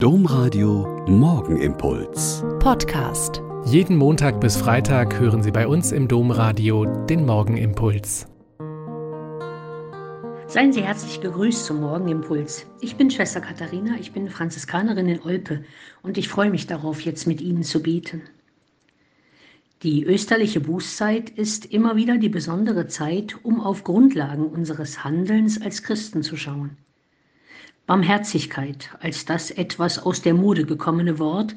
Domradio Morgenimpuls. Podcast. Jeden Montag bis Freitag hören Sie bei uns im Domradio den Morgenimpuls. Seien Sie herzlich gegrüßt zum Morgenimpuls. Ich bin Schwester Katharina, ich bin Franziskanerin in Olpe und ich freue mich darauf, jetzt mit Ihnen zu beten. Die österliche Bußzeit ist immer wieder die besondere Zeit, um auf Grundlagen unseres Handelns als Christen zu schauen. Barmherzigkeit als das etwas aus der Mode gekommene Wort.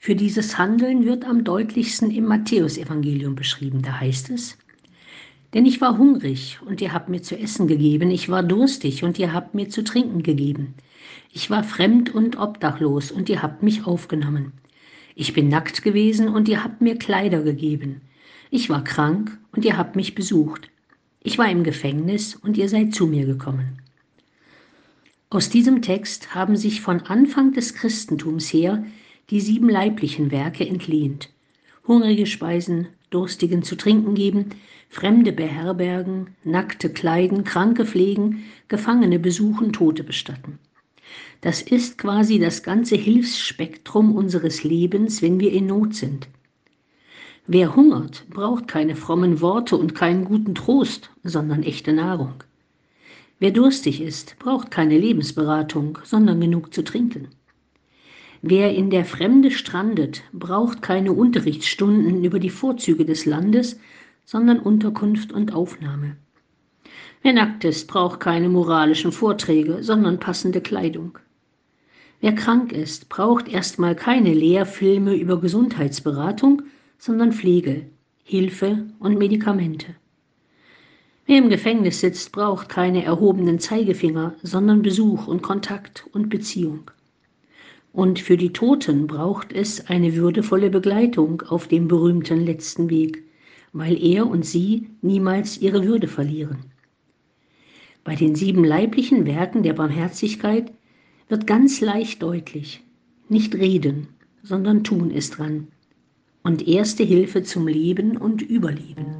Für dieses Handeln wird am deutlichsten im Matthäusevangelium beschrieben. Da heißt es, denn ich war hungrig und ihr habt mir zu essen gegeben, ich war durstig und ihr habt mir zu trinken gegeben, ich war fremd und obdachlos und ihr habt mich aufgenommen, ich bin nackt gewesen und ihr habt mir Kleider gegeben, ich war krank und ihr habt mich besucht, ich war im Gefängnis und ihr seid zu mir gekommen. Aus diesem Text haben sich von Anfang des Christentums her die sieben leiblichen Werke entlehnt. Hungrige speisen, Durstigen zu trinken geben, Fremde beherbergen, Nackte kleiden, Kranke pflegen, Gefangene besuchen, Tote bestatten. Das ist quasi das ganze Hilfsspektrum unseres Lebens, wenn wir in Not sind. Wer hungert, braucht keine frommen Worte und keinen guten Trost, sondern echte Nahrung. Wer durstig ist, braucht keine Lebensberatung, sondern genug zu trinken. Wer in der Fremde strandet, braucht keine Unterrichtsstunden über die Vorzüge des Landes, sondern Unterkunft und Aufnahme. Wer nackt ist, braucht keine moralischen Vorträge, sondern passende Kleidung. Wer krank ist, braucht erstmal keine Lehrfilme über Gesundheitsberatung, sondern Pflege, Hilfe und Medikamente. Wer im Gefängnis sitzt, braucht keine erhobenen Zeigefinger, sondern Besuch und Kontakt und Beziehung. Und für die Toten braucht es eine würdevolle Begleitung auf dem berühmten letzten Weg, weil er und sie niemals ihre Würde verlieren. Bei den sieben leiblichen Werken der Barmherzigkeit wird ganz leicht deutlich, nicht reden, sondern tun ist dran und erste Hilfe zum Leben und Überleben.